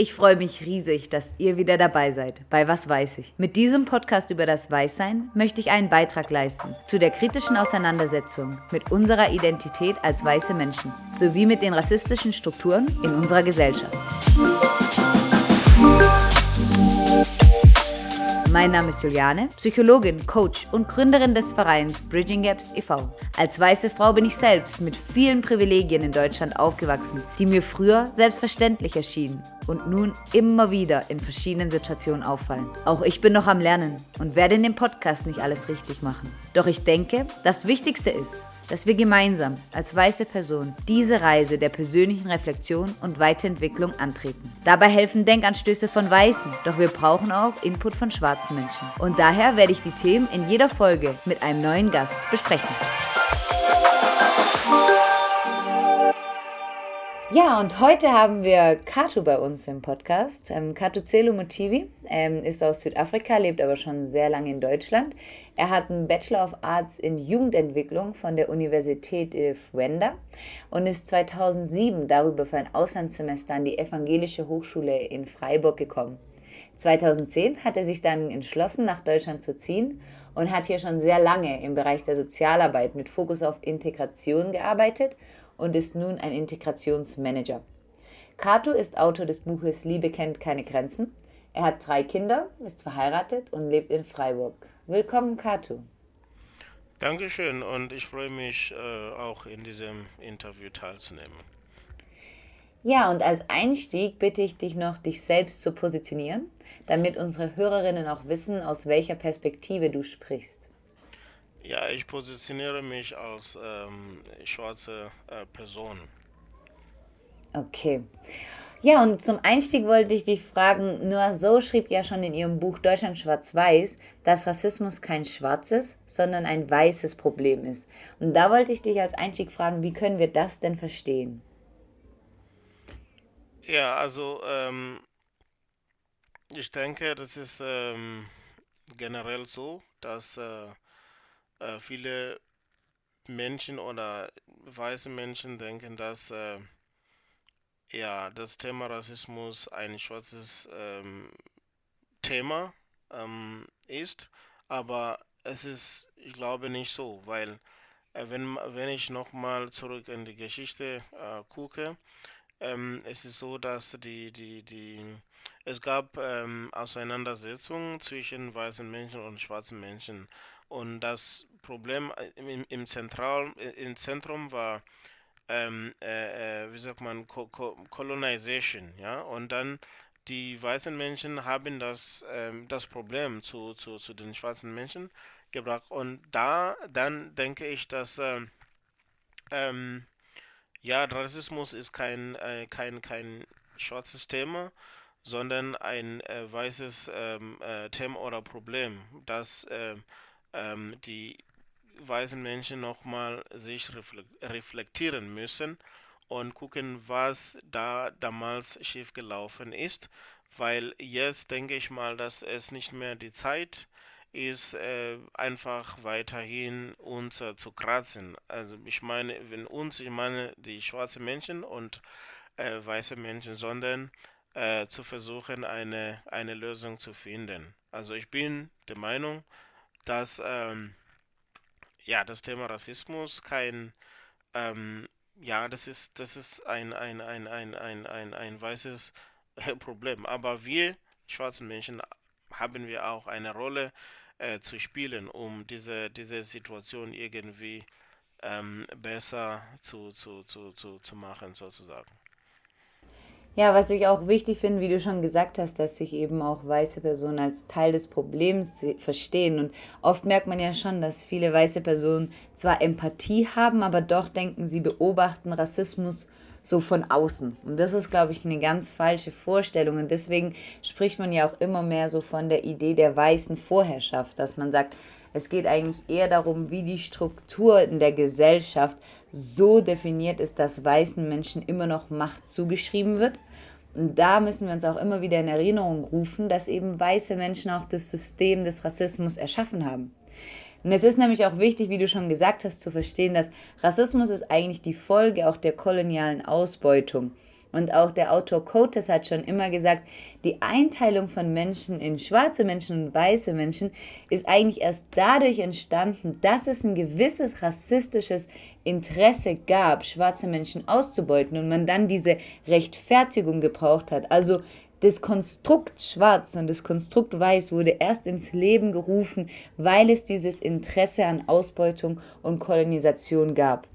Ich freue mich riesig, dass ihr wieder dabei seid bei Was weiß ich. Mit diesem Podcast über das Weißsein möchte ich einen Beitrag leisten zu der kritischen Auseinandersetzung mit unserer Identität als weiße Menschen sowie mit den rassistischen Strukturen in unserer Gesellschaft. Mein Name ist Juliane, Psychologin, Coach und Gründerin des Vereins Bridging Gaps e.V. Als weiße Frau bin ich selbst mit vielen Privilegien in Deutschland aufgewachsen, die mir früher selbstverständlich erschienen und nun immer wieder in verschiedenen Situationen auffallen. Auch ich bin noch am Lernen und werde in dem Podcast nicht alles richtig machen. Doch ich denke, das Wichtigste ist, dass wir gemeinsam als weiße Person diese Reise der persönlichen Reflexion und Weiterentwicklung antreten. Dabei helfen Denkanstöße von Weißen, doch wir brauchen auch Input von schwarzen Menschen. Und daher werde ich die Themen in jeder Folge mit einem neuen Gast besprechen. Ja, und heute haben wir Katu bei uns im Podcast. Ähm, Celo Motivi ähm, ist aus Südafrika, lebt aber schon sehr lange in Deutschland. Er hat einen Bachelor of Arts in Jugendentwicklung von der Universität Wenda und ist 2007 darüber für ein Auslandssemester an die Evangelische Hochschule in Freiburg gekommen. 2010 hat er sich dann entschlossen, nach Deutschland zu ziehen und hat hier schon sehr lange im Bereich der Sozialarbeit mit Fokus auf Integration gearbeitet und ist nun ein Integrationsmanager. Kato ist Autor des Buches Liebe kennt keine Grenzen. Er hat drei Kinder, ist verheiratet und lebt in Freiburg. Willkommen, Kato. Dankeschön und ich freue mich äh, auch in diesem Interview teilzunehmen. Ja, und als Einstieg bitte ich dich noch, dich selbst zu positionieren, damit unsere Hörerinnen auch wissen, aus welcher Perspektive du sprichst. Ja, ich positioniere mich als ähm, schwarze äh, Person. Okay. Ja, und zum Einstieg wollte ich dich fragen, Noah So schrieb ja schon in ihrem Buch Deutschland schwarz-weiß, dass Rassismus kein schwarzes, sondern ein weißes Problem ist. Und da wollte ich dich als Einstieg fragen, wie können wir das denn verstehen? Ja, also ähm, ich denke, das ist ähm, generell so, dass äh, äh, viele Menschen oder weiße Menschen denken, dass äh, ja, das Thema Rassismus ein schwarzes ähm, Thema ähm, ist, aber es ist, ich glaube, nicht so, weil äh, wenn, wenn ich nochmal zurück in die Geschichte äh, gucke, ähm, es ist so, dass die, die, die, es gab ähm, Auseinandersetzungen zwischen weißen Menschen und schwarzen Menschen und das Problem äh, im, im, Zentral, äh, im Zentrum war, ähm, äh, äh, wie sagt man, Co Co Colonization, ja, und dann die weißen Menschen haben das, ähm, das Problem zu, zu, zu den schwarzen Menschen gebracht. Und da, dann denke ich, dass ähm, ja, Rassismus ist kein, äh, kein, kein schwarzes Thema, sondern ein äh, weißes ähm, äh, Thema oder Problem, das ähm, die weißen Menschen nochmal sich reflektieren müssen und gucken, was da damals schiefgelaufen ist, weil jetzt denke ich mal, dass es nicht mehr die Zeit ist, äh, einfach weiterhin uns äh, zu kratzen. Also ich meine, wenn uns, ich meine die schwarzen Menschen und äh, weiße Menschen, sondern äh, zu versuchen, eine, eine Lösung zu finden. Also ich bin der Meinung, dass ähm, ja, das Thema Rassismus kein, ähm, ja, das ist, das ist ein, ein, ein, ein, ein, ein, ein weißes Problem. Aber wir schwarzen Menschen haben wir auch eine Rolle äh, zu spielen, um diese, diese Situation irgendwie ähm, besser zu, zu, zu, zu, zu machen, sozusagen. Ja, was ich auch wichtig finde, wie du schon gesagt hast, dass sich eben auch weiße Personen als Teil des Problems verstehen. Und oft merkt man ja schon, dass viele weiße Personen zwar Empathie haben, aber doch denken, sie beobachten Rassismus so von außen. Und das ist, glaube ich, eine ganz falsche Vorstellung. Und deswegen spricht man ja auch immer mehr so von der Idee der weißen Vorherrschaft, dass man sagt, es geht eigentlich eher darum, wie die Struktur in der Gesellschaft so definiert ist, dass weißen Menschen immer noch Macht zugeschrieben wird. Und da müssen wir uns auch immer wieder in Erinnerung rufen, dass eben weiße Menschen auch das System des Rassismus erschaffen haben. Und es ist nämlich auch wichtig, wie du schon gesagt hast, zu verstehen, dass Rassismus ist eigentlich die Folge auch der kolonialen Ausbeutung. Und auch der Autor Coates hat schon immer gesagt, die Einteilung von Menschen in schwarze Menschen und weiße Menschen ist eigentlich erst dadurch entstanden, dass es ein gewisses rassistisches Interesse gab, schwarze Menschen auszubeuten und man dann diese Rechtfertigung gebraucht hat. Also das Konstrukt Schwarz und das Konstrukt Weiß wurde erst ins Leben gerufen, weil es dieses Interesse an Ausbeutung und Kolonisation gab.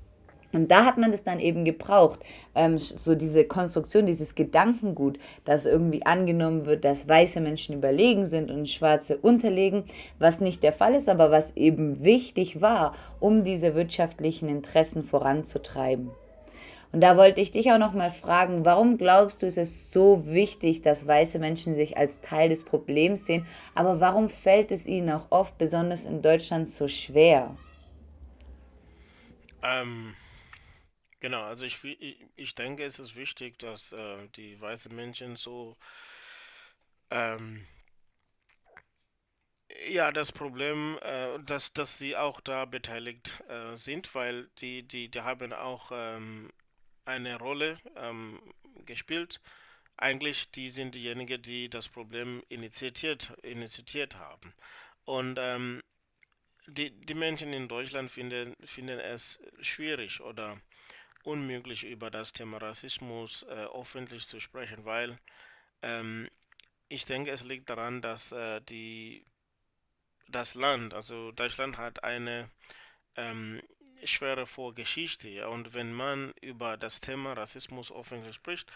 Und da hat man das dann eben gebraucht, ähm, so diese Konstruktion, dieses Gedankengut, dass irgendwie angenommen wird, dass weiße Menschen überlegen sind und schwarze unterlegen, was nicht der Fall ist, aber was eben wichtig war, um diese wirtschaftlichen Interessen voranzutreiben. Und da wollte ich dich auch noch mal fragen, warum glaubst du, ist es so wichtig, dass weiße Menschen sich als Teil des Problems sehen, aber warum fällt es ihnen auch oft, besonders in Deutschland, so schwer? Ähm, genau, also ich, ich, ich denke, es ist wichtig, dass äh, die weißen Menschen so, ähm, ja, das Problem, äh, dass, dass sie auch da beteiligt äh, sind, weil die, die, die haben auch ähm, eine Rolle ähm, gespielt. Eigentlich, die sind diejenigen, die das Problem initiiert, initiiert haben. Und ähm, die, die Menschen in Deutschland finden, finden es schwierig oder unmöglich, über das Thema Rassismus äh, öffentlich zu sprechen, weil ähm, ich denke, es liegt daran, dass äh, die, das Land, also Deutschland hat eine ähm, schwere Vorgeschichte. Und wenn man über das Thema Rassismus offen spricht,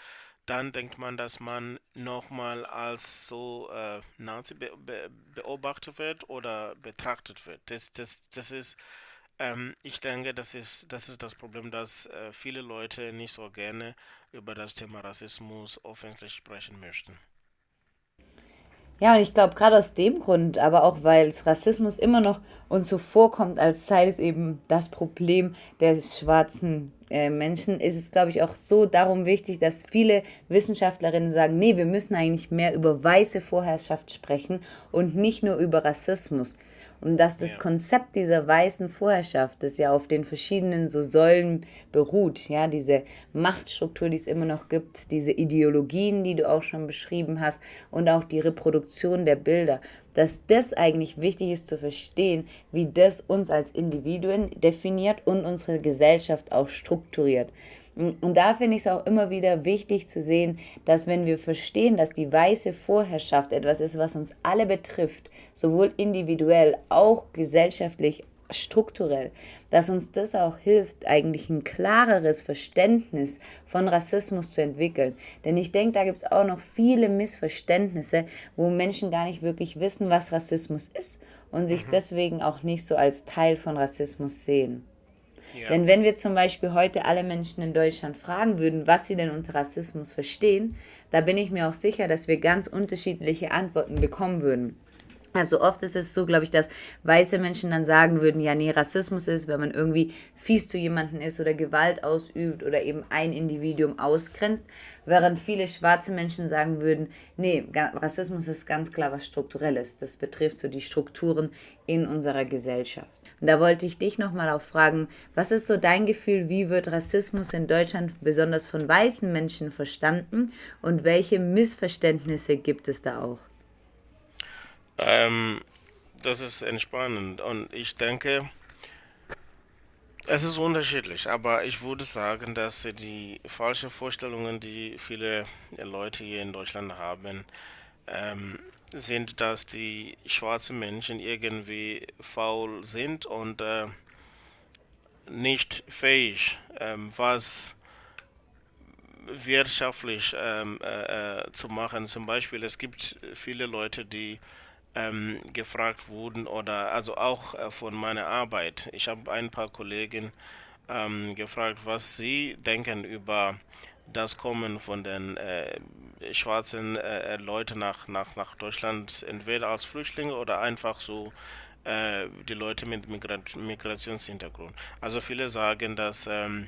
dann denkt man, dass man nochmal als so äh, Nazi be be beobachtet wird oder betrachtet wird. Das, das, das ist, ähm, ich denke, das ist, das ist das Problem, dass äh, viele Leute nicht so gerne über das Thema Rassismus öffentlich sprechen möchten. Ja, und ich glaube, gerade aus dem Grund, aber auch weil Rassismus immer noch uns so vorkommt, als sei es eben das Problem der schwarzen äh, Menschen, ist es, glaube ich, auch so darum wichtig, dass viele Wissenschaftlerinnen sagen, nee, wir müssen eigentlich mehr über weiße Vorherrschaft sprechen und nicht nur über Rassismus. Und dass das ja. Konzept dieser weißen Vorherrschaft, das ja auf den verschiedenen so Säulen beruht, ja, diese Machtstruktur, die es immer noch gibt, diese Ideologien, die du auch schon beschrieben hast und auch die Reproduktion der Bilder, dass das eigentlich wichtig ist zu verstehen, wie das uns als Individuen definiert und unsere Gesellschaft auch strukturiert. Und da finde ich es auch immer wieder wichtig zu sehen, dass wenn wir verstehen, dass die weiße Vorherrschaft etwas ist, was uns alle betrifft, sowohl individuell, auch gesellschaftlich, strukturell, dass uns das auch hilft, eigentlich ein klareres Verständnis von Rassismus zu entwickeln. Denn ich denke, da gibt es auch noch viele Missverständnisse, wo Menschen gar nicht wirklich wissen, was Rassismus ist und sich mhm. deswegen auch nicht so als Teil von Rassismus sehen. Denn wenn wir zum Beispiel heute alle Menschen in Deutschland fragen würden, was sie denn unter Rassismus verstehen, da bin ich mir auch sicher, dass wir ganz unterschiedliche Antworten bekommen würden. Also oft ist es so, glaube ich, dass weiße Menschen dann sagen würden, ja, nee, Rassismus ist, wenn man irgendwie fies zu jemandem ist oder Gewalt ausübt oder eben ein Individuum ausgrenzt, während viele schwarze Menschen sagen würden, nee, Rassismus ist ganz klar was Strukturelles. Das betrifft so die Strukturen in unserer Gesellschaft. Und da wollte ich dich nochmal auch fragen, was ist so dein Gefühl, wie wird Rassismus in Deutschland besonders von weißen Menschen verstanden und welche Missverständnisse gibt es da auch? Ähm, das ist entspannend und ich denke, es ist unterschiedlich, aber ich würde sagen, dass die falschen Vorstellungen, die viele Leute hier in Deutschland haben, ähm, sind, dass die schwarzen Menschen irgendwie faul sind und äh, nicht fähig, ähm, was wirtschaftlich ähm, äh, äh, zu machen. Zum Beispiel, es gibt viele Leute, die ähm, gefragt wurden oder also auch äh, von meiner Arbeit. Ich habe ein paar Kollegen ähm, gefragt, was sie denken über das Kommen von den äh, schwarzen äh, Leute nach, nach, nach Deutschland, entweder als Flüchtlinge oder einfach so äh, die Leute mit Migrat Migrationshintergrund. Also viele sagen, dass ähm,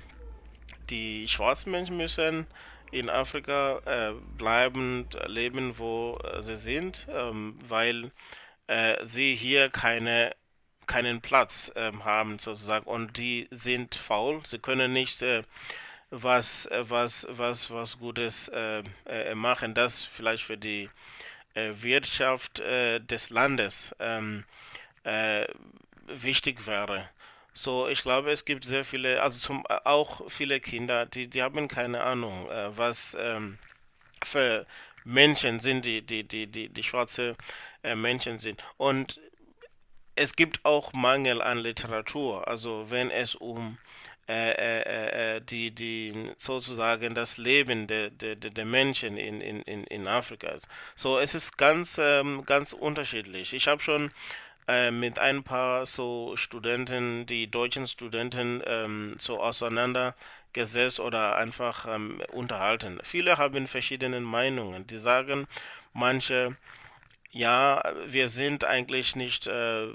die schwarzen Menschen müssen in Afrika äh, bleiben, leben, wo äh, sie sind, ähm, weil äh, sie hier keine keinen Platz ähm, haben sozusagen und die sind faul, sie können nicht äh, was, was, was, was Gutes äh, äh, machen, das vielleicht für die äh, Wirtschaft äh, des Landes ähm, äh, wichtig wäre. So, ich glaube, es gibt sehr viele, also zum, auch viele Kinder, die, die haben keine Ahnung, äh, was ähm, für Menschen sind, die, die, die, die, die schwarze Menschen sind. Und es gibt auch Mangel an Literatur, also wenn es um äh, äh, äh die, die sozusagen das Leben der, der, der Menschen in, in, in Afrika ist. So, es ist ganz, ähm, ganz unterschiedlich. Ich habe schon äh, mit ein paar so Studenten, die deutschen Studenten, ähm, so auseinandergesetzt oder einfach ähm, unterhalten. Viele haben verschiedene Meinungen. Die sagen, manche, ja, wir sind eigentlich nicht äh,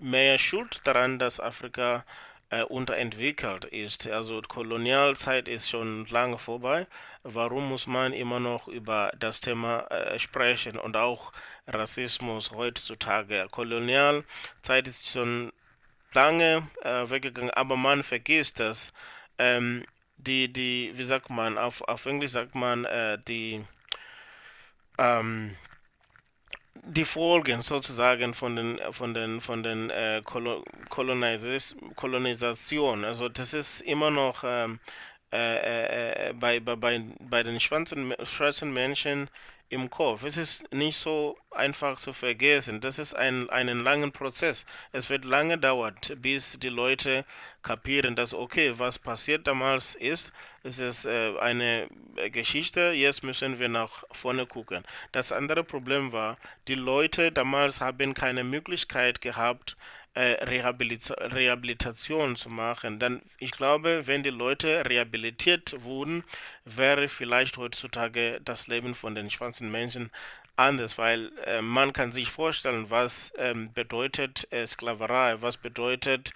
mehr schuld daran, dass Afrika äh, unterentwickelt ist. Also Kolonialzeit ist schon lange vorbei. Warum muss man immer noch über das Thema äh, sprechen und auch Rassismus heutzutage? Kolonialzeit ist schon lange äh, weggegangen, aber man vergisst dass Ähm, die, die, wie sagt man, auf, auf Englisch sagt man, äh, die, ähm, die Folgen sozusagen von den von den von den äh, Kolonis Kolonisation. Also das ist immer noch ähm, äh, äh, bei, bei, bei den schwarzen, schwarzen Menschen im Kopf. Es ist nicht so einfach zu vergessen. Das ist ein einen langen Prozess. Es wird lange dauern, bis die Leute kapieren, dass okay, was passiert damals ist, es ist äh, eine Geschichte, jetzt müssen wir nach vorne gucken. Das andere Problem war, die Leute damals haben keine Möglichkeit gehabt, äh, Rehabilita Rehabilitation zu machen. Dann, ich glaube, wenn die Leute rehabilitiert wurden, wäre vielleicht heutzutage das Leben von den schwarzen Menschen anders, weil äh, man kann sich vorstellen, was ähm, bedeutet äh, Sklaverei, was bedeutet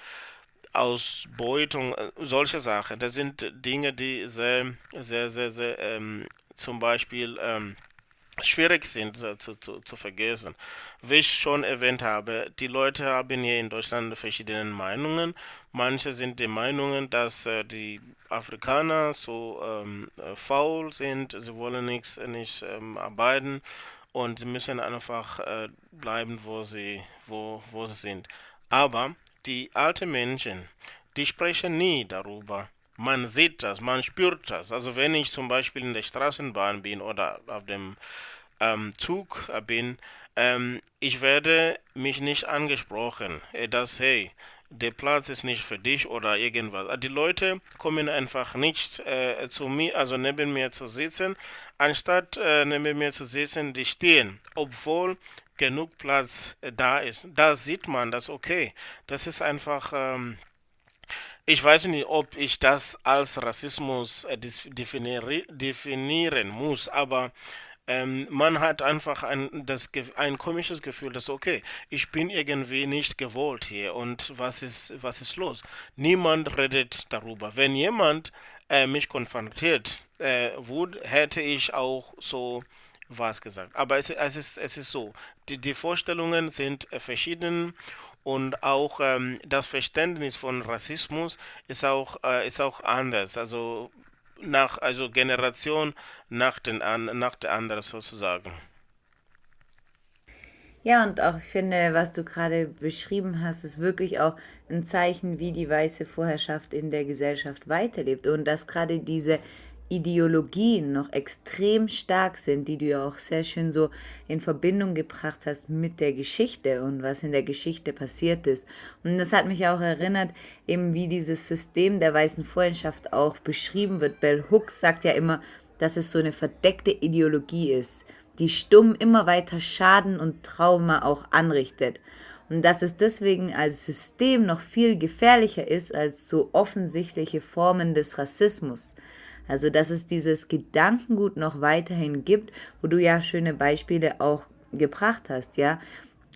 Ausbeutung, äh, solche Sachen. Das sind Dinge, die sehr, sehr, sehr, sehr ähm, zum Beispiel ähm, schwierig sind zu, zu, zu vergessen. Wie ich schon erwähnt habe, die Leute haben hier in Deutschland verschiedene Meinungen. Manche sind der Meinung, dass äh, die Afrikaner so ähm, äh, faul sind, sie wollen nichts nicht ähm, arbeiten und sie müssen einfach äh, bleiben, wo sie, wo, wo sie sind. Aber die alten Menschen, die sprechen nie darüber. Man sieht das, man spürt das. Also wenn ich zum Beispiel in der Straßenbahn bin oder auf dem ähm, Zug bin, ähm, ich werde mich nicht angesprochen, äh, dass hey, der Platz ist nicht für dich oder irgendwas. Die Leute kommen einfach nicht äh, zu mir, also neben mir zu sitzen, anstatt äh, neben mir zu sitzen, die stehen, obwohl genug Platz äh, da ist. Da sieht man das, okay, das ist einfach, ähm, ich weiß nicht, ob ich das als Rassismus äh, definieren, definieren muss, aber ähm, man hat einfach ein, das, ein komisches Gefühl, dass okay, ich bin irgendwie nicht gewollt hier und was ist, was ist los? Niemand redet darüber. Wenn jemand äh, mich konfrontiert, äh, wurde, hätte ich auch so was gesagt. Aber es, es, ist, es ist so, die, die Vorstellungen sind äh, verschieden und auch ähm, das Verständnis von Rassismus ist auch, äh, ist auch anders. Also nach, also Generation nach, den, nach der anderen sozusagen. Ja, und auch ich finde, was du gerade beschrieben hast, ist wirklich auch ein Zeichen, wie die weiße Vorherrschaft in der Gesellschaft weiterlebt und dass gerade diese Ideologien noch extrem stark sind, die du ja auch sehr schön so in Verbindung gebracht hast mit der Geschichte und was in der Geschichte passiert ist. Und das hat mich auch erinnert, eben wie dieses System der weißen Vorherrschaft auch beschrieben wird. Bell Hooks sagt ja immer, dass es so eine verdeckte Ideologie ist, die stumm immer weiter Schaden und Trauma auch anrichtet. Und dass es deswegen als System noch viel gefährlicher ist als so offensichtliche Formen des Rassismus. Also, dass es dieses Gedankengut noch weiterhin gibt, wo du ja schöne Beispiele auch gebracht hast, ja.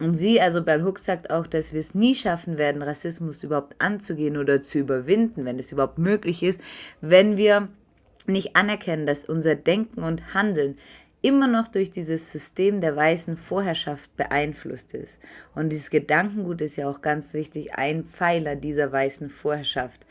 Und sie, also Bell Hooks sagt auch, dass wir es nie schaffen werden, Rassismus überhaupt anzugehen oder zu überwinden, wenn es überhaupt möglich ist, wenn wir nicht anerkennen, dass unser Denken und Handeln immer noch durch dieses System der weißen Vorherrschaft beeinflusst ist. Und dieses Gedankengut ist ja auch ganz wichtig, ein Pfeiler dieser weißen Vorherrschaft.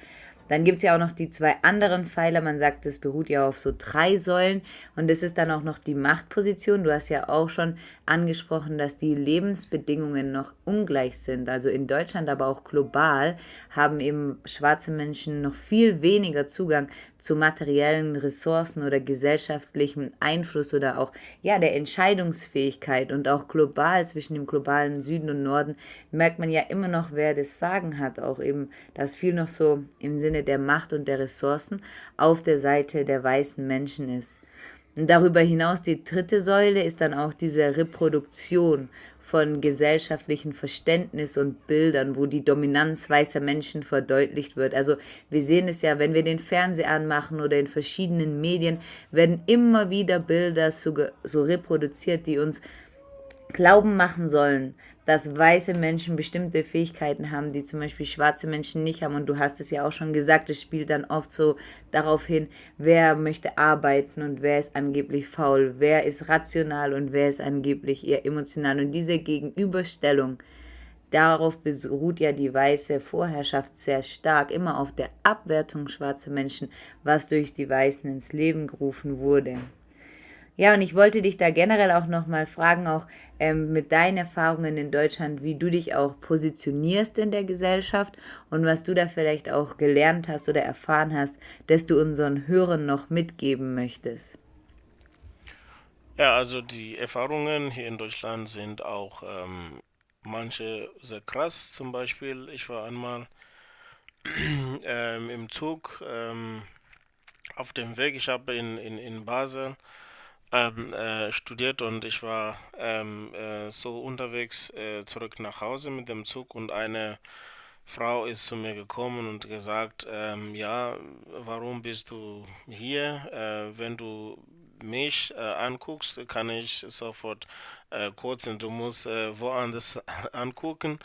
Dann gibt es ja auch noch die zwei anderen Pfeiler. Man sagt, es beruht ja auf so drei Säulen. Und es ist dann auch noch die Machtposition. Du hast ja auch schon angesprochen, dass die Lebensbedingungen noch ungleich sind. Also in Deutschland, aber auch global haben eben schwarze Menschen noch viel weniger Zugang zu materiellen Ressourcen oder gesellschaftlichem Einfluss oder auch ja der Entscheidungsfähigkeit und auch global zwischen dem globalen Süden und Norden merkt man ja immer noch, wer das Sagen hat, auch eben, dass viel noch so im Sinne der Macht und der Ressourcen auf der Seite der weißen Menschen ist. Und darüber hinaus die dritte Säule ist dann auch diese Reproduktion von gesellschaftlichen Verständnis und Bildern, wo die Dominanz weißer Menschen verdeutlicht wird. Also wir sehen es ja, wenn wir den Fernseher anmachen oder in verschiedenen Medien, werden immer wieder Bilder so, so reproduziert, die uns glauben machen sollen, dass weiße Menschen bestimmte Fähigkeiten haben, die zum Beispiel schwarze Menschen nicht haben. Und du hast es ja auch schon gesagt, es spielt dann oft so darauf hin, wer möchte arbeiten und wer ist angeblich faul, wer ist rational und wer ist angeblich eher emotional. Und diese Gegenüberstellung, darauf beruht ja die weiße Vorherrschaft sehr stark, immer auf der Abwertung schwarzer Menschen, was durch die Weißen ins Leben gerufen wurde. Ja, und ich wollte dich da generell auch nochmal fragen, auch ähm, mit deinen Erfahrungen in Deutschland, wie du dich auch positionierst in der Gesellschaft und was du da vielleicht auch gelernt hast oder erfahren hast, dass du unseren Hörern noch mitgeben möchtest. Ja, also die Erfahrungen hier in Deutschland sind auch ähm, manche sehr krass. Zum Beispiel, ich war einmal ähm, im Zug ähm, auf dem Weg, ich habe in, in, in Basel ähm, äh, studiert und ich war ähm, äh, so unterwegs äh, zurück nach Hause mit dem Zug und eine Frau ist zu mir gekommen und gesagt, ähm, ja, warum bist du hier? Äh, wenn du mich äh, anguckst, kann ich sofort äh, kurz und du musst woanders angucken.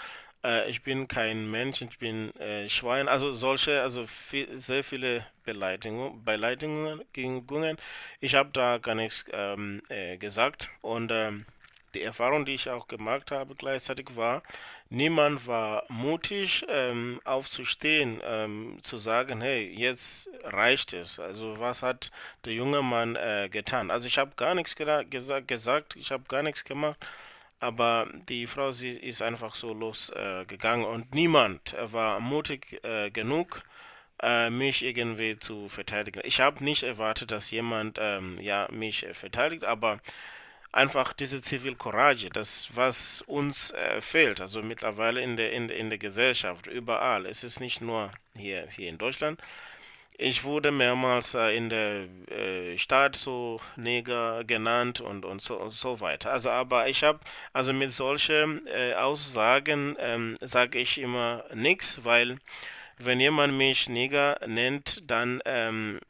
Äh, ich bin kein Mensch, ich bin äh, Schwein. Also solche, also viel, sehr viele Beleidigungen, Beleidigungen. Ich habe da gar nichts ähm, äh, gesagt und ähm, die Erfahrung, die ich auch gemacht habe gleichzeitig war, niemand war mutig ähm, aufzustehen, ähm, zu sagen, hey, jetzt reicht es. Also was hat der junge Mann äh, getan? Also ich habe gar nichts gesagt, gesagt, ich habe gar nichts gemacht. Aber die Frau, sie ist einfach so losgegangen äh, und niemand war mutig äh, genug, äh, mich irgendwie zu verteidigen. Ich habe nicht erwartet, dass jemand ähm, ja, mich verteidigt, aber einfach diese Zivilcourage, das, was uns äh, fehlt, also mittlerweile in der, in, in der Gesellschaft, überall. Es ist nicht nur hier, hier in Deutschland, ich wurde mehrmals äh, in der äh, Stadt so Neger genannt und, und, so, und so weiter. Also, aber ich habe, also mit solchen äh, Aussagen ähm, sage ich immer nichts, weil wenn jemand mich Neger nennt, dann, ähm,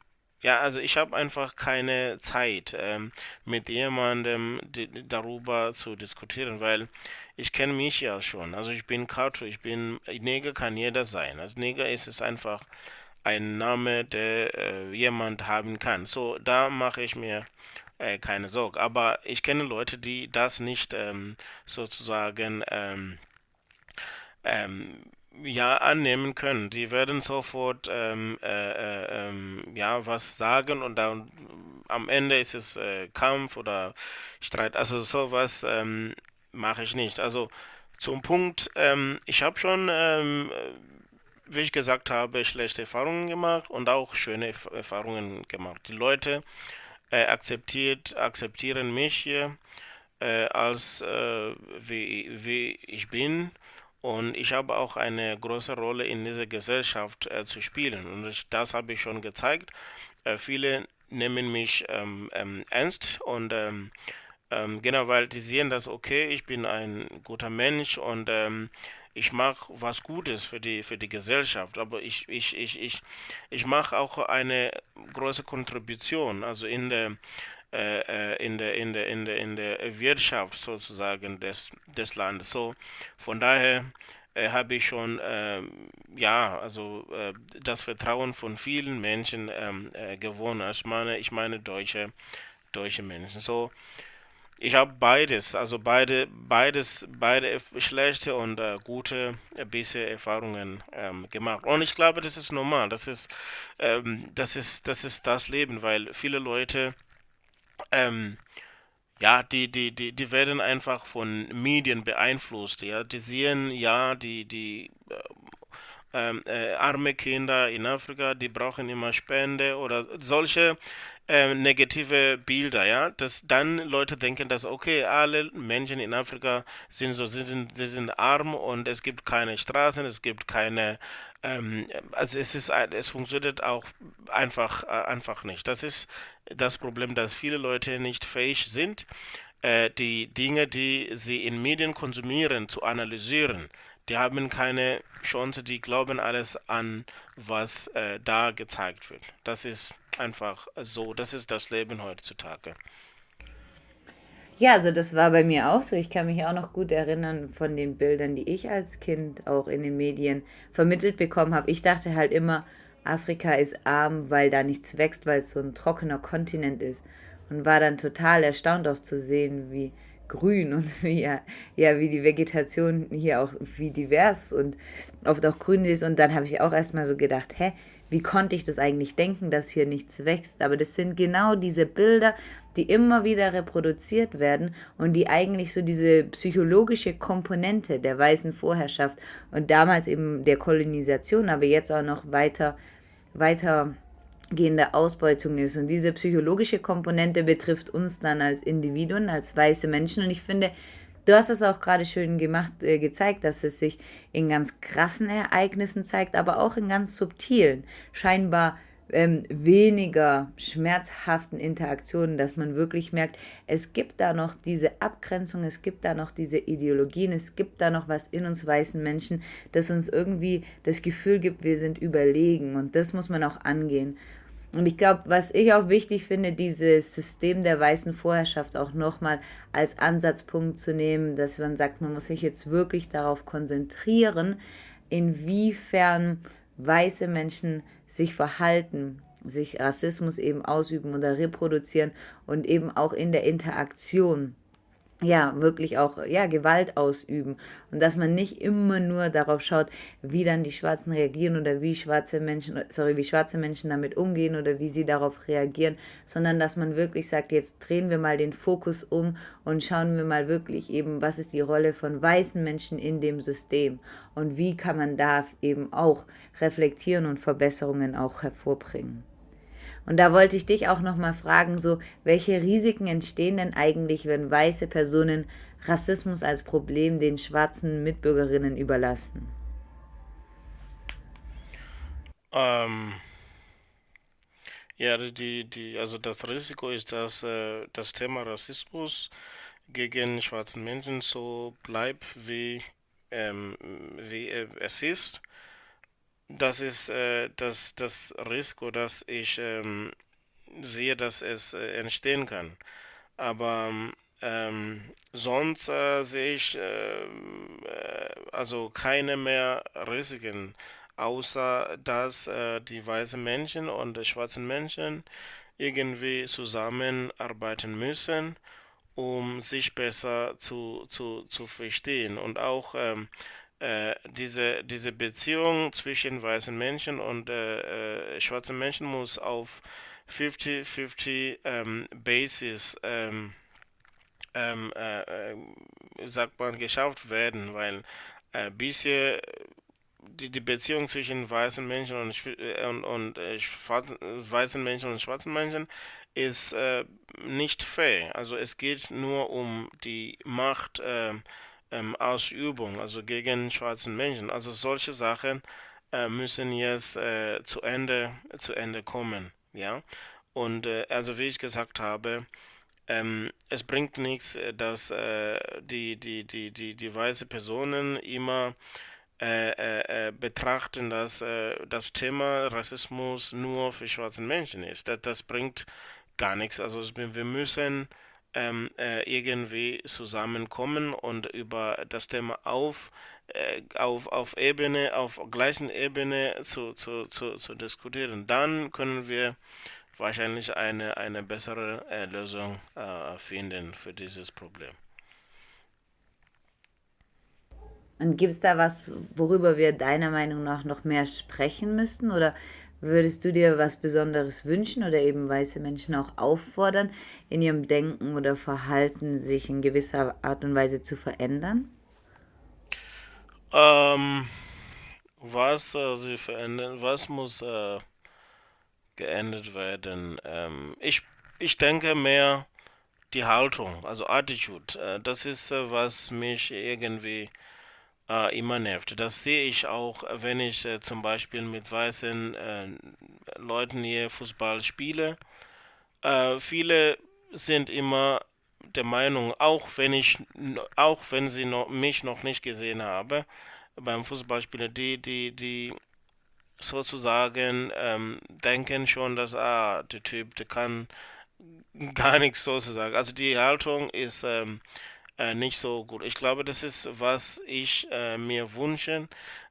ja, also ich habe einfach keine Zeit, ähm, mit jemandem darüber zu diskutieren, weil ich kenne mich ja schon. Also ich bin Kato, ich bin, Neger kann jeder sein. Also Neger ist es einfach ein Name, der äh, jemand haben kann. So, da mache ich mir äh, keine Sorge. Aber ich kenne Leute, die das nicht ähm, sozusagen ähm, ähm, ja annehmen können. Die werden sofort ähm, äh, äh, ähm, ja was sagen und dann am Ende ist es äh, Kampf oder Streit. Also sowas ähm, mache ich nicht. Also zum Punkt, ich habe schon wie ich gesagt habe, schlechte Erfahrungen gemacht und auch schöne Erfahrungen gemacht. Die Leute äh, akzeptiert, akzeptieren mich hier äh, als äh, wie, wie ich bin und ich habe auch eine große Rolle in dieser Gesellschaft äh, zu spielen und das, das habe ich schon gezeigt. Äh, viele nehmen mich ähm, ähm, ernst und ähm, ähm, genau, weil die sehen das, okay, ich bin ein guter Mensch und ähm, ich mache was Gutes für die, für die Gesellschaft, aber ich, ich, ich, ich, ich mache auch eine große Kontribution, also in der, äh, äh, in der, in der, in der, in der Wirtschaft sozusagen des, des Landes. So, von daher äh, habe ich schon, äh, ja, also äh, das Vertrauen von vielen Menschen ähm, äh, gewonnen. Ich meine, ich meine deutsche, deutsche Menschen. So, ich habe beides, also beide, beides, beide schlechte und äh, gute äh, bisher Erfahrungen ähm, gemacht. Und ich glaube, das ist normal. Das ist, ähm, das ist, das ist das Leben, weil viele Leute, ähm, ja, die, die, die, die werden einfach von Medien beeinflusst. Ja, die sehen, ja, die, die ähm, äh, arme Kinder in Afrika, die brauchen immer Spende oder solche äh, negative Bilder, ja, dass dann Leute denken, dass okay, alle Menschen in Afrika sind so, sie sind, sie sind arm und es gibt keine Straßen, es gibt keine, ähm, also es ist, es funktioniert auch einfach, äh, einfach nicht. Das ist das Problem, dass viele Leute nicht fähig sind, äh, die Dinge, die sie in Medien konsumieren, zu analysieren die haben keine Chance, die glauben alles an, was äh, da gezeigt wird. Das ist einfach so, das ist das Leben heutzutage. Ja, also das war bei mir auch so. Ich kann mich auch noch gut erinnern von den Bildern, die ich als Kind auch in den Medien vermittelt bekommen habe. Ich dachte halt immer, Afrika ist arm, weil da nichts wächst, weil es so ein trockener Kontinent ist. Und war dann total erstaunt auch zu sehen, wie grün und wie, ja, ja, wie die Vegetation hier auch, wie divers und oft auch grün ist. Und dann habe ich auch erstmal so gedacht, hä, wie konnte ich das eigentlich denken, dass hier nichts wächst? Aber das sind genau diese Bilder, die immer wieder reproduziert werden und die eigentlich so diese psychologische Komponente der weißen Vorherrschaft und damals eben der Kolonisation, aber jetzt auch noch weiter, weiter gehende Ausbeutung ist. Und diese psychologische Komponente betrifft uns dann als Individuen, als weiße Menschen. Und ich finde, du hast es auch gerade schön gemacht, äh, gezeigt, dass es sich in ganz krassen Ereignissen zeigt, aber auch in ganz subtilen, scheinbar ähm, weniger schmerzhaften Interaktionen, dass man wirklich merkt, es gibt da noch diese Abgrenzung, es gibt da noch diese Ideologien, es gibt da noch was in uns weißen Menschen, das uns irgendwie das Gefühl gibt, wir sind überlegen und das muss man auch angehen. Und ich glaube, was ich auch wichtig finde, dieses System der weißen Vorherrschaft auch nochmal als Ansatzpunkt zu nehmen, dass man sagt, man muss sich jetzt wirklich darauf konzentrieren, inwiefern weiße Menschen sich verhalten, sich Rassismus eben ausüben oder reproduzieren und eben auch in der Interaktion ja, wirklich auch, ja, Gewalt ausüben. Und dass man nicht immer nur darauf schaut, wie dann die Schwarzen reagieren oder wie schwarze Menschen, sorry, wie schwarze Menschen damit umgehen oder wie sie darauf reagieren, sondern dass man wirklich sagt, jetzt drehen wir mal den Fokus um und schauen wir mal wirklich eben, was ist die Rolle von weißen Menschen in dem System und wie kann man da eben auch reflektieren und Verbesserungen auch hervorbringen. Und da wollte ich dich auch nochmal fragen, so, welche Risiken entstehen denn eigentlich, wenn weiße Personen Rassismus als Problem den schwarzen Mitbürgerinnen überlassen? Ähm, ja, die, die, also das Risiko ist, dass äh, das Thema Rassismus gegen schwarze Menschen so bleibt, wie, ähm, wie es ist das ist äh, das, das Risiko, dass ich ähm, sehe, dass es äh, entstehen kann. Aber ähm, sonst äh, sehe ich ähm, äh, also keine mehr Risiken, außer dass äh, die weißen Menschen und die schwarzen Menschen irgendwie zusammenarbeiten müssen, um sich besser zu, zu, zu verstehen. Und auch ähm, äh, diese, diese Beziehung zwischen weißen Menschen und äh, äh, schwarzen Menschen muss auf 50-50 ähm, ähm, ähm, äh, äh, sagt man, geschafft werden, weil bisher die, die Beziehung zwischen weißen Menschen und, und, und schwarzen, weißen Menschen und schwarzen Menschen ist nicht fair. Also es geht nur um die Macht äh, ähm, Ausübung, also gegen schwarzen Menschen. Also solche Sachen äh, müssen jetzt äh, zu Ende zu Ende kommen, ja. Und äh, also wie ich gesagt habe, ähm, es bringt nichts, äh, dass äh, die, die, die, die, die weiße Personen immer äh, betrachten, dass das Thema Rassismus nur für schwarze Menschen ist. Das, das bringt gar nichts. Also wir müssen ähm, äh, irgendwie zusammenkommen und über das Thema auf, äh, auf, auf Ebene, auf gleichen Ebene zu, zu, zu, zu diskutieren. Dann können wir wahrscheinlich eine, eine bessere äh, Lösung äh, finden für dieses Problem. Und gibt es da was, worüber wir deiner Meinung nach noch mehr sprechen müssten? Oder würdest du dir was Besonderes wünschen oder eben weiße Menschen auch auffordern, in ihrem Denken oder Verhalten sich in gewisser Art und Weise zu verändern? Ähm, was äh, sie verändern, was muss äh, geändert werden? Ähm, ich, ich denke mehr die Haltung, also Attitude. Äh, das ist, äh, was mich irgendwie äh, immer nervt. Das sehe ich auch, wenn ich äh, zum Beispiel mit weißen äh, Leuten hier Fußball spiele. Äh, viele sind immer der Meinung, auch wenn ich, auch wenn sie noch, mich noch nicht gesehen habe beim Fußballspielen, die, die, die sozusagen ähm, denken schon, dass ah, der Typ, der kann gar nichts sozusagen. Also die Haltung ist ähm, äh, nicht so gut. Ich glaube, das ist, was ich äh, mir wünschen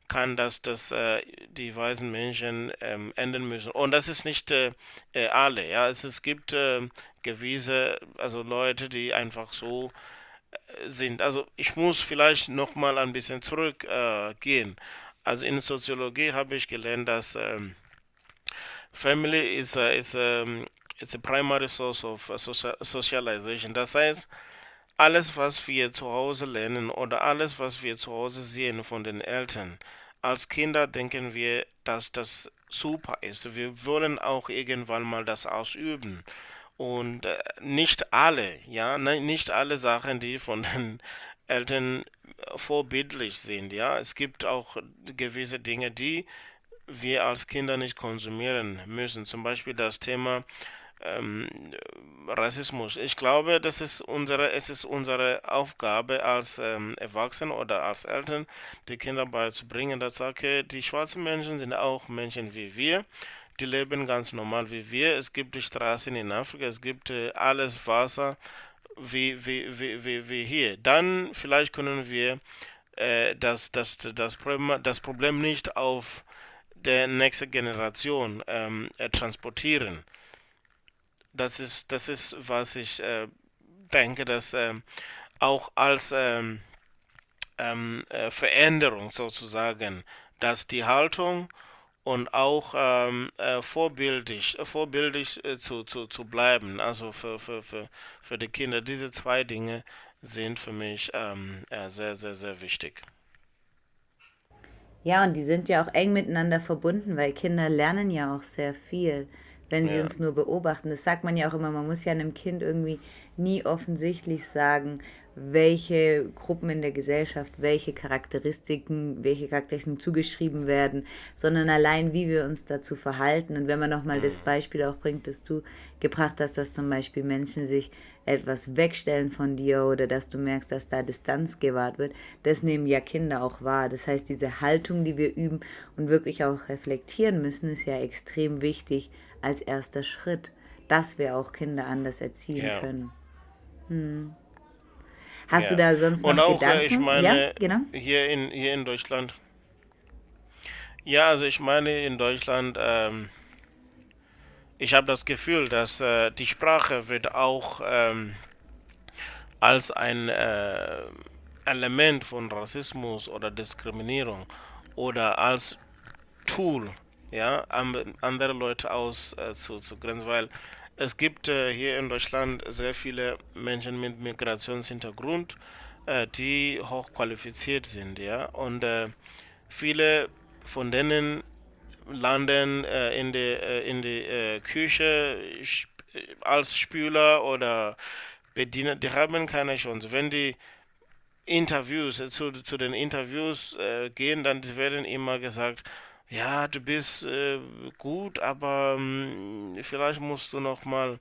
kann, dass das äh, die weißen Menschen ähm, ändern müssen. Und das ist nicht äh, äh, alle. Ja, es, es gibt äh, gewisse, also Leute, die einfach so sind. Also ich muss vielleicht noch mal ein bisschen zurückgehen. also in Soziologie habe ich gelernt, dass ähm, Family is is a, it's a primary source of socialization. Das heißt, alles, was wir zu Hause lernen oder alles, was wir zu Hause sehen von den Eltern, als Kinder denken wir, dass das super ist. Wir wollen auch irgendwann mal das ausüben. Und äh, nicht alle, ja, ne, nicht alle Sachen, die von den Eltern vorbildlich sind, ja. Es gibt auch gewisse Dinge, die wir als Kinder nicht konsumieren müssen. Zum Beispiel das Thema ähm, Rassismus. Ich glaube, das ist unsere, es ist unsere Aufgabe als ähm, Erwachsene oder als Eltern, die Kinder beizubringen, dass okay, die schwarzen Menschen sind auch Menschen wie wir. Die leben ganz normal wie wir. Es gibt die Straßen in Afrika, es gibt äh, alles Wasser wie, wie, wie, wie, wie hier. Dann vielleicht können wir äh, das, das, das, Problem, das Problem nicht auf der nächste Generation ähm, äh, transportieren das ist, das ist, was ich äh, denke, dass äh, auch als ähm, ähm, äh, Veränderung sozusagen, dass die Haltung und auch ähm, äh, vorbildlich, vorbildlich äh, zu, zu, zu bleiben, also für, für, für, für die Kinder, diese zwei Dinge sind für mich ähm, sehr, sehr, sehr wichtig. Ja, und die sind ja auch eng miteinander verbunden, weil Kinder lernen ja auch sehr viel wenn sie Ja, uns nur beobachten. Das sagt man ja auch immer, man muss ja einem Kind irgendwie nie offensichtlich sagen, welche Gruppen in der Gesellschaft, welche Charakteristiken, welche Charakteristiken zugeschrieben werden, sondern allein, wie wir uns dazu verhalten. Und wenn man nochmal das Beispiel auch bringt, das du gebracht hast, dass zum Beispiel Menschen sich etwas wegstellen von dir oder dass du merkst, dass da Distanz gewahrt wird, das nehmen ja Kinder auch wahr. Das heißt, diese Haltung, die wir üben und wirklich auch reflektieren müssen, ist ja extrem wichtig als erster Schritt, dass wir auch Kinder anders erziehen ja, können. Hm. Hast du ja. da sonst Und noch auch, äh, ich Gedanken? Ja, meine, genau. hier in, hier in Deutschland, ja, also ich meine, in Deutschland, ähm, ich habe das Gefühl, dass äh, die Sprache wird auch ähm, als ein äh, Element von Rassismus oder Diskriminierung oder als Tool, ja, an, andere Leute aus äh, zu, zu grenzen, weil es gibt äh, hier in Deutschland sehr viele Menschen mit Migrationshintergrund, äh, die hochqualifiziert sind, ja, und äh, viele von denen landen äh, in die, äh, in die Küche als Spüler oder Bediener, die haben keine Chance. Wenn die Interviews, zu, zu den Interviews gehen, dann werden immer gesagt, ja, du bist äh, gut, aber ähm, vielleicht musst du noch mal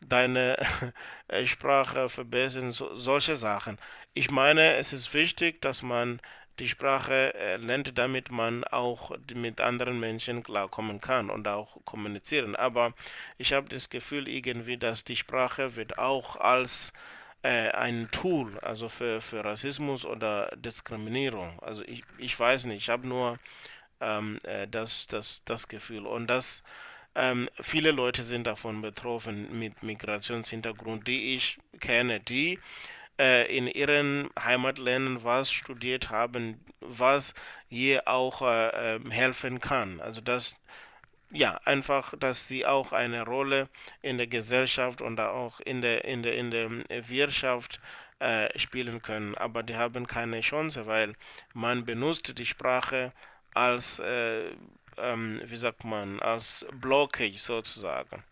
deine äh, Sprache verbessern, so, solche Sachen. Ich meine, es ist wichtig, dass man die Sprache lernt, damit man auch mit anderen Menschen klarkommen kann und auch kommunizieren. Aber ich habe das Gefühl irgendwie, dass die Sprache wird auch als äh, ein Tool, also für, für Rassismus oder Diskriminierung. Also ich, ich weiß nicht, ich habe nur ähm, äh, das, das, das Gefühl. Und das ähm, viele Leute sind davon betroffen mit Migrationshintergrund, die ich kenne, die äh, in ihren Heimatländern was studiert haben, was hier auch äh, ähm, helfen kann. Also das ja, einfach, dass sie auch eine Rolle in der Gesellschaft und auch in der, in der, in der Wirtschaft äh, spielen können. Aber die haben keine Chance, weil man benutzt die Sprache als, äh, ähm, wie sagt man, als Blockage sozusagen.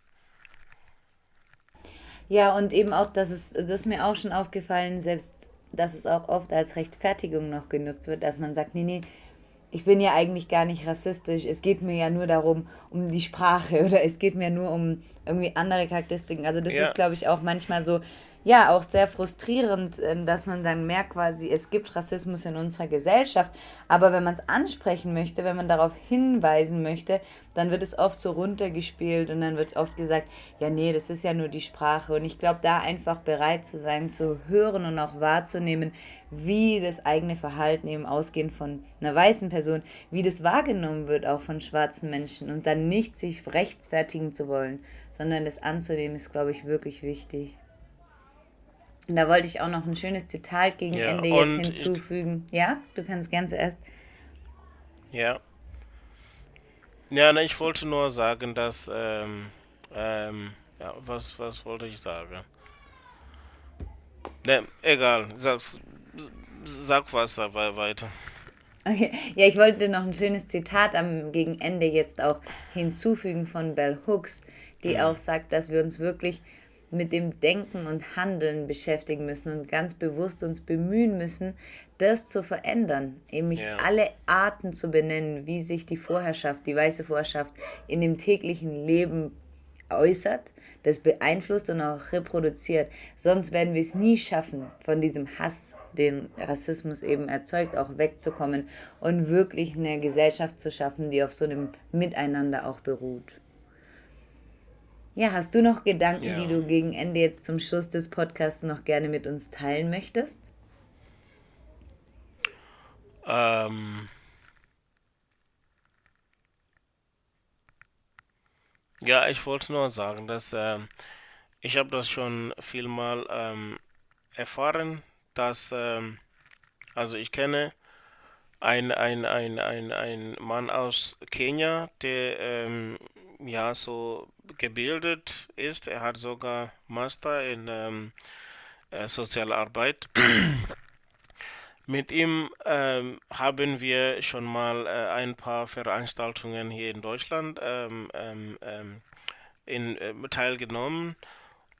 Ja, und eben auch, dass es, das ist mir auch schon aufgefallen, selbst, dass es auch oft als Rechtfertigung noch genutzt wird, dass man sagt, nee, nee, ich bin ja eigentlich gar nicht rassistisch. Es geht mir ja nur darum, um die Sprache oder es geht mir nur um irgendwie andere Charakteristiken. Also das ja. ist, glaube ich, auch manchmal so, ja auch sehr frustrierend, ähm, dass man dann merkt quasi, es gibt Rassismus in unserer Gesellschaft, aber wenn man es ansprechen möchte, wenn man darauf hinweisen möchte, dann wird es oft so runtergespielt und dann wird oft gesagt, ja nee, das ist ja nur die Sprache. Und ich glaube, da einfach bereit zu sein, zu hören und auch wahrzunehmen, wie das eigene Verhalten eben ausgehend von einer weißen Person, wie das wahrgenommen wird auch von schwarzen Menschen. Und dann nicht sich rechtfertigen zu wollen, sondern das anzunehmen, ist, glaube ich, wirklich wichtig. Und da wollte ich auch noch ein schönes Zitat gegen ja, Ende jetzt hinzufügen. Ja, du kannst gern zuerst. Ja. Ja, ne, ich wollte nur sagen, dass, ähm, ähm, ja, was, was wollte ich sagen? Ne, egal, sag, sag was dabei weiter. Okay, ja, ich wollte noch ein schönes Zitat am gegen Ende jetzt auch hinzufügen von Bell Hooks, die mhm. auch sagt, dass wir uns wirklich mit dem Denken und Handeln beschäftigen müssen und ganz bewusst uns bemühen müssen, das zu verändern. Nämlich ja. alle Arten zu benennen, wie sich die Vorherrschaft, die weiße Vorherrschaft in dem täglichen Leben äußert, das beeinflusst und auch reproduziert. Sonst werden wir es nie schaffen, von diesem Hass, den Rassismus eben erzeugt, auch wegzukommen und wirklich eine Gesellschaft zu schaffen, die auf so einem Miteinander auch beruht. Ja, hast du noch Gedanken, ja. die du gegen Ende jetzt zum Schluss des Podcasts noch gerne mit uns teilen möchtest? Ähm. Ja, ich wollte nur sagen, dass äh, ich habe das schon vielmal ähm, erfahren, dass ähm, also ich kenne ein, ein, ein, ein, ein Mann aus Kenia, der ähm, ja so gebildet ist. Er hat sogar Master in ähm, äh, Sozialarbeit. Mit ihm ähm, haben wir schon mal äh, ein paar Veranstaltungen hier in Deutschland ähm, ähm, ähm in, äh, teilgenommen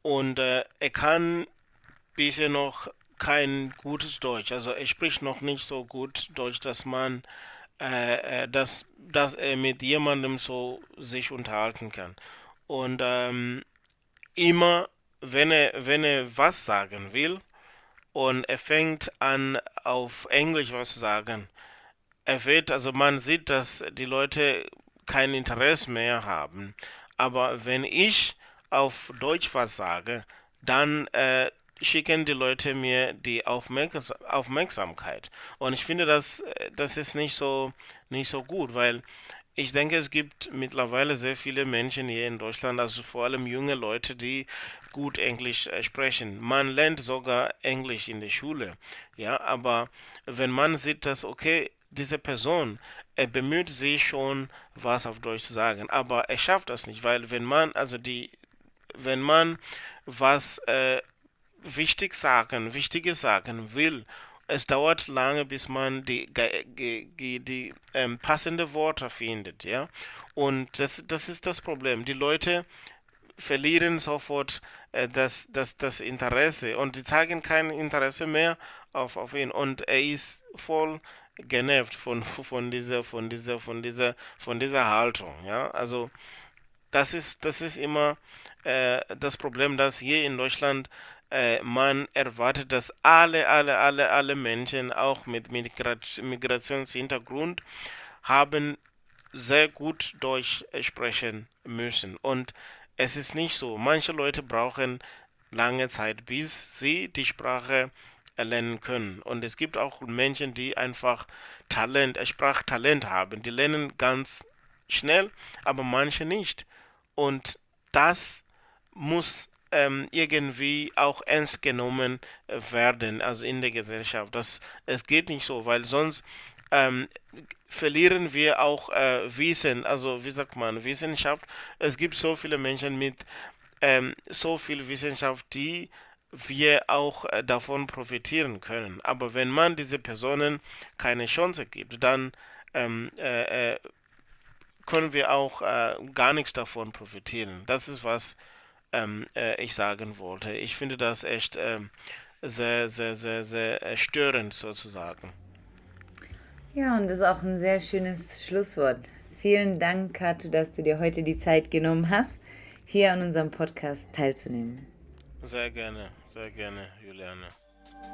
und äh, er kann bisher noch kein gutes Deutsch. Also er spricht noch nicht so gut Deutsch, dass man äh, äh, dass, dass er mit jemandem so sich unterhalten kann. Und ähm, immer, wenn er, wenn er was sagen will und er fängt an auf Englisch was zu sagen, er wird, also man sieht, dass die Leute kein Interesse mehr haben. Aber wenn ich auf Deutsch was sage, dann äh, schicken die Leute mir die Aufmerks Aufmerksamkeit. Und ich finde, das, äh, das ist nicht so, nicht so gut, weil ich denke, es gibt mittlerweile sehr viele Menschen hier in Deutschland, also vor allem junge Leute, die gut Englisch äh, sprechen. Man lernt sogar Englisch in der Schule. Ja, aber wenn man sieht, dass, okay, diese Person, er bemüht sich schon, was auf Deutsch zu sagen, aber er schafft das nicht, weil wenn man, also die, wenn man was äh, wichtig sagen, wichtige sagen will, es dauert lange, bis man die, die, die, ähm, passende Worte findet, ja. Und das, das ist das Problem. Die Leute verlieren sofort äh, das, das, das Interesse und sie zeigen kein Interesse mehr auf, auf ihn. Und er ist voll genervt von, von dieser, von dieser, von dieser, von dieser Haltung, ja. Also das ist, das ist immer äh, das Problem, dass hier in Deutschland man erwartet, dass alle, alle, alle, alle Menschen, auch mit Migrationshintergrund, haben sehr gut Deutsch sprechen müssen. Und es ist nicht so. Manche Leute brauchen lange Zeit, bis sie die Sprache lernen können. Und es gibt auch Menschen, die einfach Talent, Sprachtalent haben. Die lernen ganz schnell, aber manche nicht. Und das muss irgendwie auch ernst genommen werden, also in der Gesellschaft. Das, es geht nicht so, weil sonst ähm, verlieren wir auch äh, Wissen, also wie sagt man, Wissenschaft. Es gibt so viele Menschen mit ähm, so viel Wissenschaft, die wir auch äh, davon profitieren können. Aber wenn man diese Personen keine Chance gibt, dann ähm, äh, äh, können wir auch äh, gar nichts davon profitieren. Das ist, was ähm, äh, ich sagen wollte. Ich finde das echt ähm, sehr, sehr, sehr, sehr störend sozusagen. Ja, und das ist auch ein sehr schönes Schlusswort. Vielen Dank, Kato, dass du dir heute die Zeit genommen hast, hier an unserem Podcast teilzunehmen. Sehr gerne, sehr gerne, Juliane.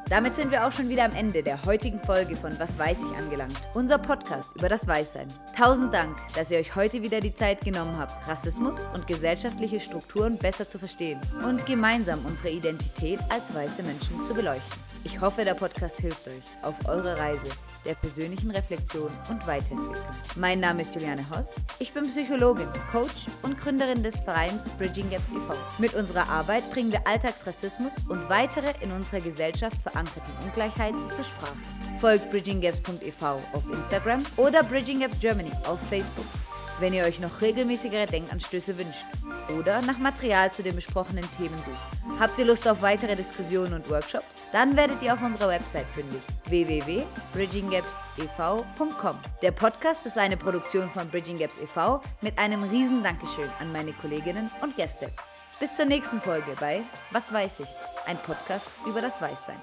Damit sind wir auch schon wieder am Ende der heutigen Folge von Was weiß ich angelangt. Unser Podcast über das Weißsein. Tausend Dank, dass ihr euch heute wieder die Zeit genommen habt, Rassismus und gesellschaftliche Strukturen besser zu verstehen und gemeinsam unsere Identität als weiße Menschen zu beleuchten. Ich hoffe, der Podcast hilft euch auf eurer Reise der persönlichen Reflexion und Weiterentwicklung. Mein Name ist Juliane Hoss. Ich bin Psychologin, Coach und Gründerin des Vereins Bridging Gaps e.V. Mit unserer Arbeit bringen wir Alltagsrassismus und weitere in unserer Gesellschaft verankerten Ungleichheiten zur Sprache. Folgt bridginggaps.ev auf Instagram oder Bridging Gaps Germany auf Facebook wenn ihr euch noch regelmäßigere Denkanstöße wünscht oder nach Material zu den besprochenen Themen sucht. Habt ihr Lust auf weitere Diskussionen und Workshops? Dann werdet ihr auf unserer Website fündig www.bridginggapsev.com. Der Podcast ist eine Produktion von Bridging Gaps e.V. mit einem riesen Dankeschön an meine Kolleginnen und Gäste. Bis zur nächsten Folge bei Was weiß ich? Ein Podcast über das Weißsein.